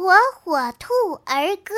火火兔儿歌。